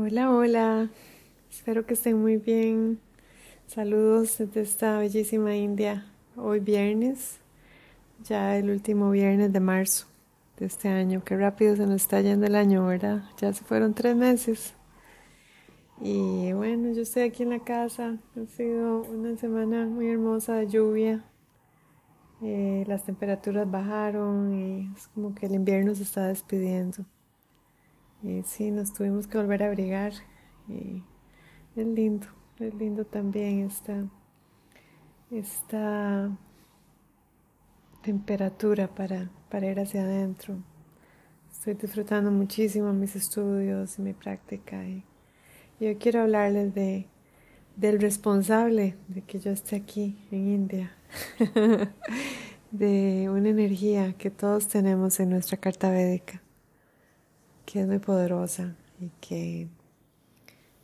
Hola, hola. Espero que estén muy bien. Saludos desde esta bellísima India. Hoy viernes, ya el último viernes de marzo de este año. Qué rápido se nos está yendo el año, ¿verdad? Ya se fueron tres meses. Y bueno, yo estoy aquí en la casa. Ha sido una semana muy hermosa de lluvia. Eh, las temperaturas bajaron y es como que el invierno se está despidiendo. Y sí, nos tuvimos que volver a abrigar. Y es lindo, es lindo también esta, esta temperatura para, para ir hacia adentro. Estoy disfrutando muchísimo mis estudios y mi práctica. Y, hoy quiero hablarles de, del responsable de que yo esté aquí en India. de una energía que todos tenemos en nuestra carta védica que es muy poderosa y que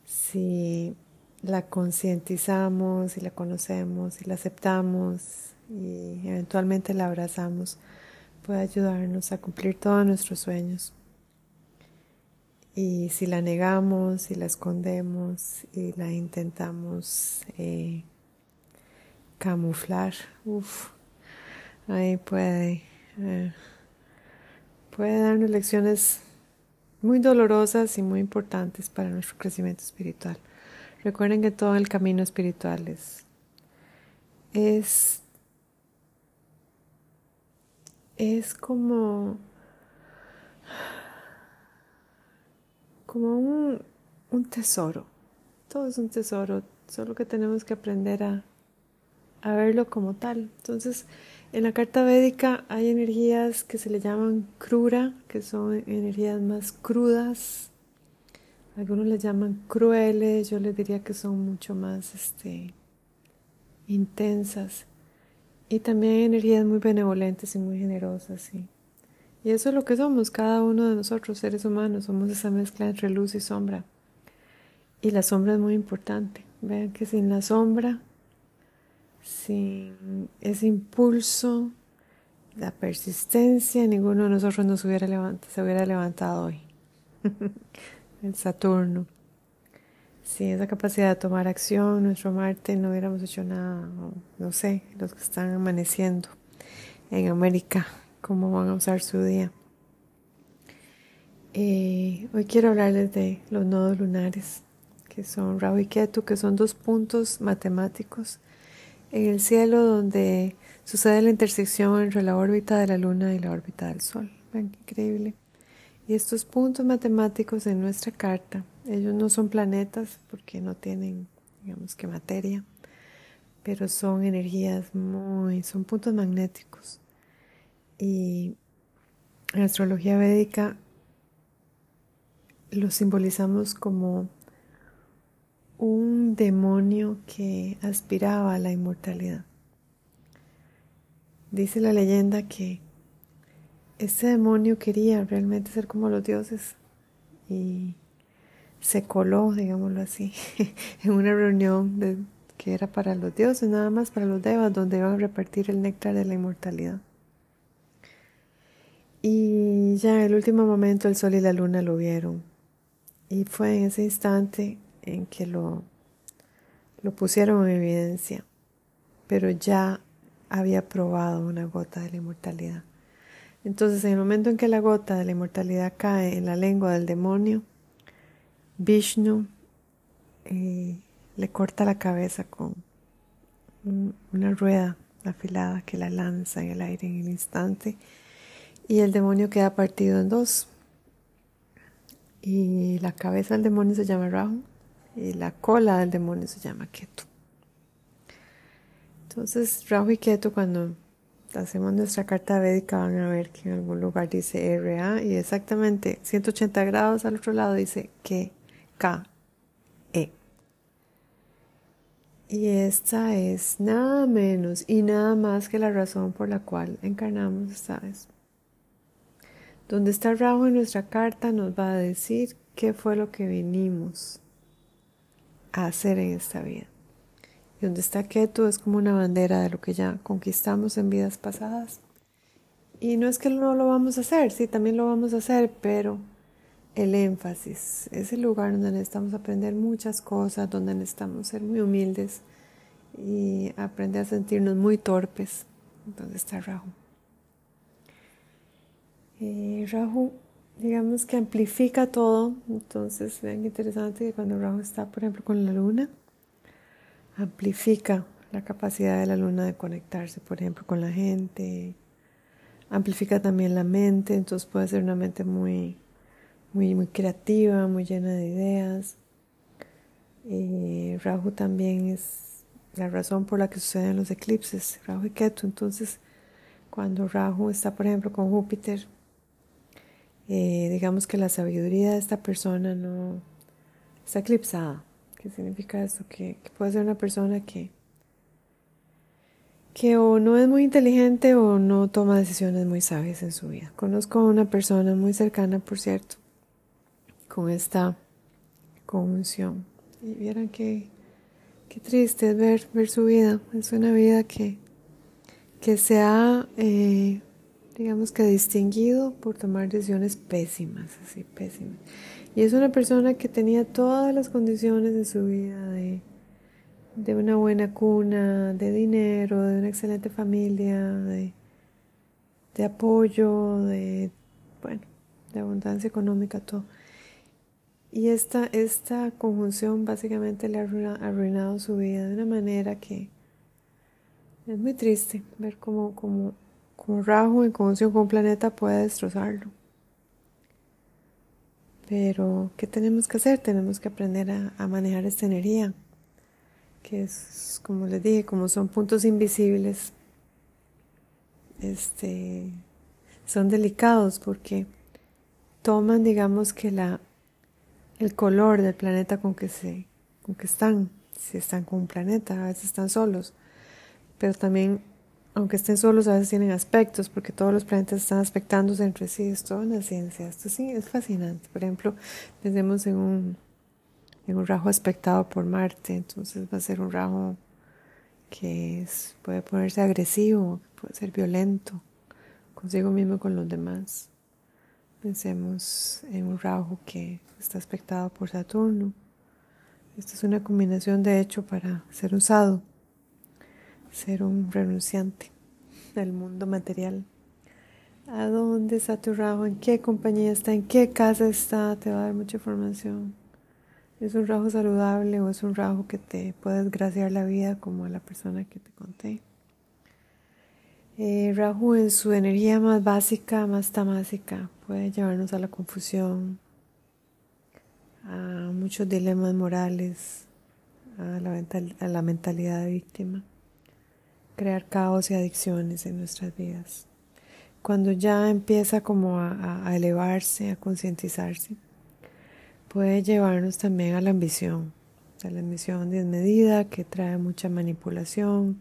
si la concientizamos y la conocemos y la aceptamos y eventualmente la abrazamos, puede ayudarnos a cumplir todos nuestros sueños. Y si la negamos y la escondemos y la intentamos eh, camuflar, uff, ahí puede, eh, puede darnos lecciones muy dolorosas y muy importantes para nuestro crecimiento espiritual. Recuerden que todo el camino espiritual es, es, como, como un, un tesoro. Todo es un tesoro, solo que tenemos que aprender a, a verlo como tal. Entonces, en la carta védica hay energías que se le llaman crura, que son energías más crudas. Algunos les llaman crueles, yo les diría que son mucho más este, intensas. Y también hay energías muy benevolentes y muy generosas. Y eso es lo que somos, cada uno de nosotros, seres humanos, somos esa mezcla entre luz y sombra. Y la sombra es muy importante. Vean que sin la sombra sin ese impulso, la persistencia, ninguno de nosotros nos hubiera levantado, se hubiera levantado hoy. el Saturno. Sin esa capacidad de tomar acción, nuestro Marte no hubiéramos hecho nada. No sé, los que están amaneciendo en América, cómo van a usar su día. Eh, hoy quiero hablarles de los nodos lunares, que son Rahu y Ketu, que son dos puntos matemáticos en el cielo donde sucede la intersección entre la órbita de la Luna y la órbita del Sol. Ven increíble. Y estos puntos matemáticos en nuestra carta, ellos no son planetas porque no tienen, digamos que materia, pero son energías muy, son puntos magnéticos. Y en astrología védica los simbolizamos como un demonio que aspiraba a la inmortalidad. Dice la leyenda que ese demonio quería realmente ser como los dioses y se coló, digámoslo así, en una reunión que era para los dioses, nada más para los devas, donde iban a repartir el néctar de la inmortalidad. Y ya en el último momento el sol y la luna lo vieron. Y fue en ese instante en que lo, lo pusieron en evidencia, pero ya había probado una gota de la inmortalidad. Entonces, en el momento en que la gota de la inmortalidad cae en la lengua del demonio, Vishnu eh, le corta la cabeza con una rueda afilada que la lanza en el aire en el instante y el demonio queda partido en dos. Y la cabeza del demonio se llama Rahu y la cola del demonio se llama Ketu. Entonces, Rahu y Ketu, cuando hacemos nuestra carta védica, van a ver que en algún lugar dice RA y exactamente 180 grados al otro lado dice que K, E. Y esta es nada menos y nada más que la razón por la cual encarnamos esta vez. Donde está Rahu en nuestra carta nos va a decir qué fue lo que venimos hacer en esta vida. Y donde está Ketu es como una bandera de lo que ya conquistamos en vidas pasadas. Y no es que no lo vamos a hacer, sí, también lo vamos a hacer, pero el énfasis, es el lugar donde necesitamos aprender muchas cosas, donde necesitamos ser muy humildes y aprender a sentirnos muy torpes. Donde está Rahu. Eh, Rahu, digamos que amplifica todo. Entonces, vean interesante que cuando Rahu está, por ejemplo, con la luna, amplifica la capacidad de la luna de conectarse, por ejemplo, con la gente. Amplifica también la mente, entonces puede ser una mente muy muy, muy creativa, muy llena de ideas. Eh, Rahu también es la razón por la que suceden los eclipses, Rahu y Ketu. Entonces, cuando Rahu está, por ejemplo, con Júpiter, eh, digamos que la sabiduría de esta persona no está eclipsada. ¿Qué significa eso? Que, que puede ser una persona que, que o no es muy inteligente o no toma decisiones muy sabias en su vida. Conozco a una persona muy cercana, por cierto, con esta conjunción. Y vieran qué, qué triste es ver, ver su vida. Es una vida que, que se ha, eh, digamos que distinguido por tomar decisiones pésimas, así pésimas. Y es una persona que tenía todas las condiciones de su vida, de, de una buena cuna, de dinero, de una excelente familia, de, de apoyo, de, bueno, de abundancia económica, todo. Y esta, esta conjunción básicamente le ha arruinado su vida de una manera que es muy triste ver cómo, cómo, cómo Rahu en conjunción con un planeta puede destrozarlo. Pero, ¿qué tenemos que hacer? Tenemos que aprender a, a manejar esta energía, que es, como les dije, como son puntos invisibles, este, son delicados porque toman, digamos que la el color del planeta con que, se, con que están, si están con un planeta, a veces están solos, pero también, aunque estén solos, a veces tienen aspectos, porque todos los planetas están aspectándose entre sí, es toda una ciencia, esto sí es fascinante. Por ejemplo, pensemos en un, en un rajo aspectado por Marte, entonces va a ser un rajo que puede ponerse agresivo, puede ser violento consigo mismo con los demás. Pensemos en un Rahu que está aspectado por Saturno. Esta es una combinación de hecho para ser usado, ser un renunciante del mundo material. ¿A dónde está tu Rahu? ¿En qué compañía está? ¿En qué casa está? Te va a dar mucha información. ¿Es un Rahu saludable o es un Rahu que te puede desgraciar la vida como a la persona que te conté? Eh, en su energía más básica, más tamásica, puede llevarnos a la confusión, a muchos dilemas morales, a la, a la mentalidad de víctima, crear caos y adicciones en nuestras vidas. Cuando ya empieza como a, elevarse, a concientizarse, puede llevarnos también a la ambición, a la ambición desmedida que trae mucha manipulación,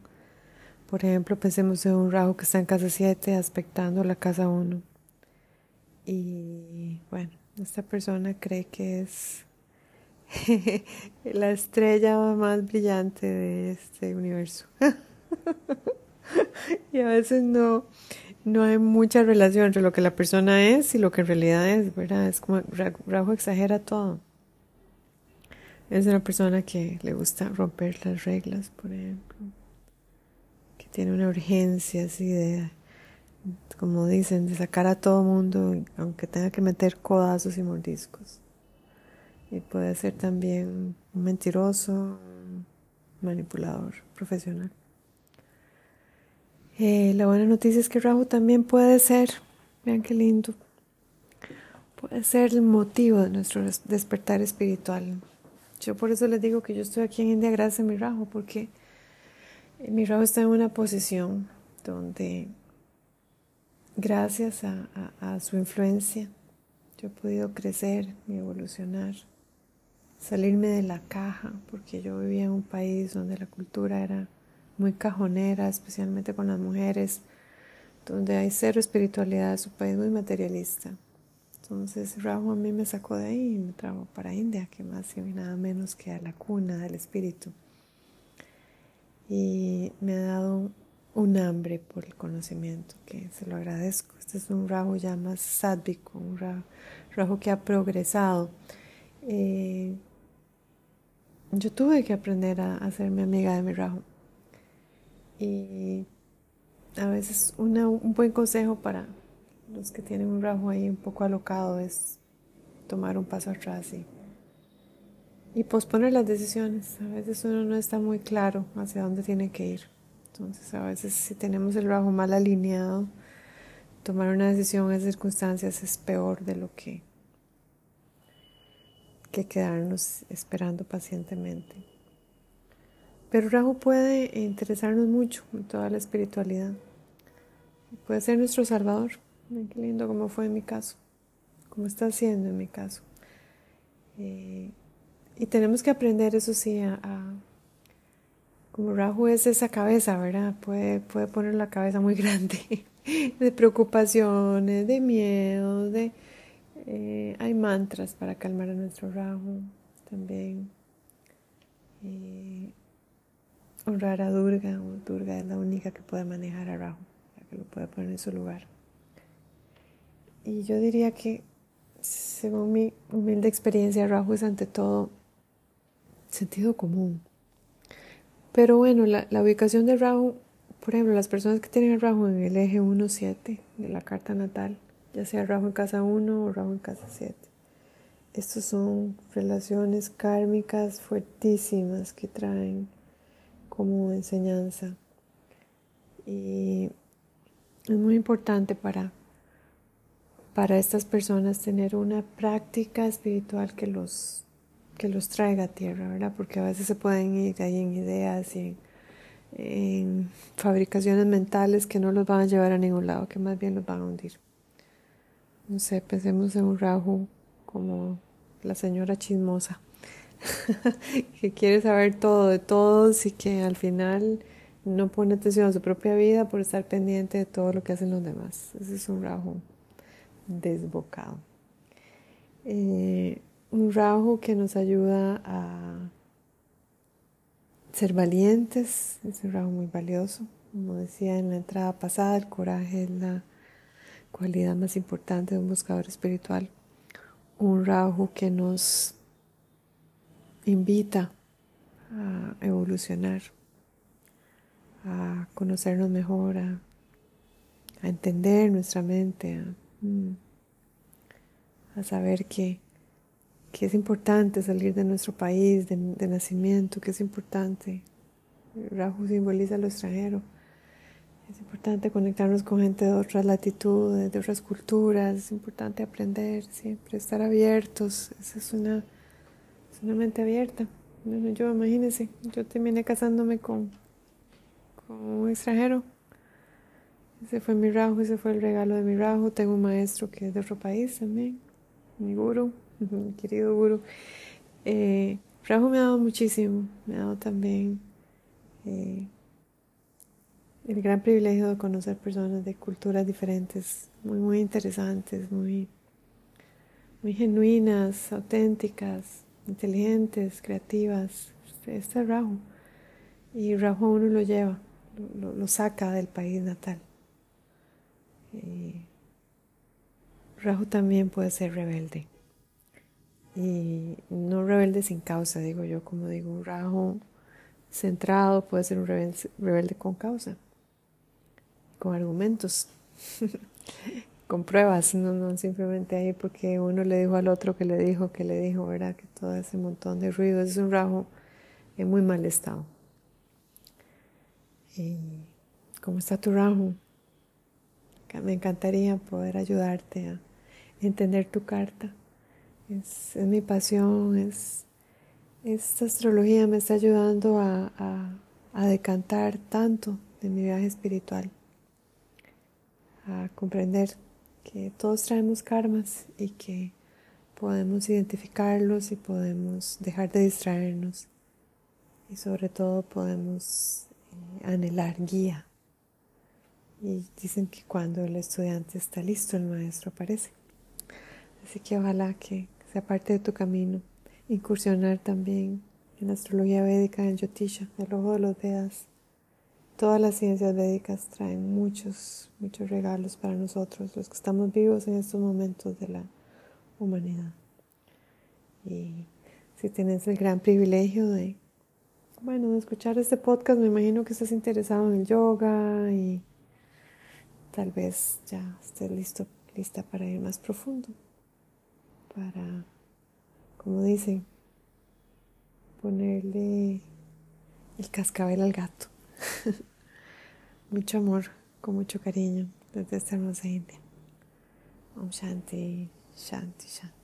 por ejemplo, pensemos en un Rahu que está en casa 7 aspectando la casa 1. Y bueno, esta persona cree que es la estrella más brillante de este universo. y a veces no, no hay mucha relación entre lo que la persona es y lo que en realidad es, ¿verdad? Es como Rahu exagera todo. Es una persona que le gusta romper las reglas, por ejemplo tiene una urgencia así de, como dicen, de sacar a todo mundo, aunque tenga que meter codazos y mordiscos. Y puede ser también un mentiroso, manipulador profesional. Eh, la buena noticia es que Rahu también puede ser, vean qué lindo, puede ser el motivo de nuestro despertar espiritual. Yo por eso les digo que yo estoy aquí en India gracias a mi Rahu, porque mi Rahu está en una posición donde, gracias a, su influencia, yo he podido crecer y evolucionar, salirme de la caja, porque yo vivía en un país donde la cultura era muy cajonera, especialmente con las mujeres, donde hay cero espiritualidad, es un país muy materialista. Entonces Rahu a mí me sacó de ahí y me trajo para India, que más y nada menos que a la cuna del espíritu y me ha dado un hambre por el conocimiento, que se lo agradezco. Este es un Rahu ya más sádvico, un Rahu, que ha progresado. Eh, yo tuve que aprender a, hacerme amiga de mi Rahu. Y a veces un buen consejo para los que tienen un Rahu ahí un poco alocado es tomar un paso atrás y, y posponer las decisiones. A veces uno no está muy claro hacia dónde tiene que ir. Entonces, a veces si tenemos el bajo mal alineado, tomar una decisión en circunstancias es peor de lo que, que quedarnos esperando pacientemente. Pero Rahu puede interesarnos mucho en toda la espiritualidad. Puede ser nuestro salvador. qué lindo como fue en mi caso, como está haciendo en mi caso. Eh, y tenemos que aprender, eso sí, a como Rahu es esa cabeza, ¿verdad? Puede, puede poner la cabeza muy grande de preocupaciones, de miedo, de... Eh, hay mantras para calmar a nuestro Rahu también. Eh, honrar a Durga, Durga es la única que puede manejar a Rahu, la que lo puede poner en su lugar. Y yo diría que, según mi humilde experiencia, Rahu es ante todo sentido común pero bueno, la, ubicación de Rahu, por ejemplo, las personas que tienen el Rahu en el eje 1-7 de la carta natal, ya sea Rahu en casa 1 o Rahu en casa 7. Estas son relaciones kármicas fuertísimas que traen como enseñanza. Y es muy importante para, para estas personas tener una práctica espiritual que los que los traiga a tierra, ¿verdad? Porque a veces se pueden ir ahí en ideas y en, fabricaciones mentales que no los van a llevar a ningún lado, que más bien los van a hundir. No sé, pensemos en un Rahu como la señora chismosa, que quiere saber todo de todos y que al final no pone atención a su propia vida por estar pendiente de todo lo que hacen los demás. Ese es un Rahu desbocado. Eh, un rajo que nos ayuda a ser valientes, es un rajo muy valioso. Como decía en la entrada pasada, el coraje es la cualidad más importante de un buscador espiritual. Un rajo que nos invita a evolucionar, a conocernos mejor, a, entender nuestra mente, a mm, saber que que es importante salir de nuestro país de, nacimiento, que es importante. Rahu simboliza lo extranjero. Es importante conectarnos con gente de otras latitudes, de otras culturas. Es importante aprender siempre, estar abiertos. Esa es una, una mente abierta. Bueno, yo imagínense, yo terminé casándome con, con un extranjero. Ese fue mi Rahu, ese fue el regalo de mi Rahu. Tengo un maestro que es de otro país también, mi guru querido guru. Eh, Rahu me ha dado muchísimo, me ha dado también eh, el gran privilegio de conocer personas de culturas diferentes, muy, muy interesantes, muy, muy genuinas, auténticas, inteligentes, creativas. Este, este es Rahu. Y Rahu uno lo lleva, lo, saca del país natal. Eh, Rahu también puede ser rebelde y no rebelde sin causa, digo yo, como digo, un rajo centrado puede ser un rebelde, con causa, con argumentos, con pruebas, no, no simplemente ahí porque uno le dijo al otro que le dijo, que le dijo, ¿verdad? Que todo ese montón de ruido es un rajo en muy mal estado. Y ¿Cómo está tu rajo? Me encantaría poder ayudarte a entender tu carta es, mi pasión, es, esta astrología me está ayudando a, a decantar tanto de mi viaje espiritual, a comprender que todos traemos karmas y que podemos identificarlos y podemos dejar de distraernos y sobre todo podemos eh, anhelar guía. Y dicen que cuando el estudiante está listo, el maestro aparece. Así que ojalá que sea parte de tu camino. Incursionar también en astrología védica, en Yotisha, el ojo de los Vedas, todas las ciencias médicas traen muchos, muchos regalos para nosotros, los que estamos vivos en estos momentos de la humanidad. Y si tienes el gran privilegio de, bueno, de escuchar este podcast, me imagino que estás interesado en el yoga y tal vez ya estés listo, lista para ir más profundo, para, como dicen, ponerle el cascabel al gato. mucho amor, con mucho cariño desde esta hermosa India. Om Shanti, Shanti, Shanti.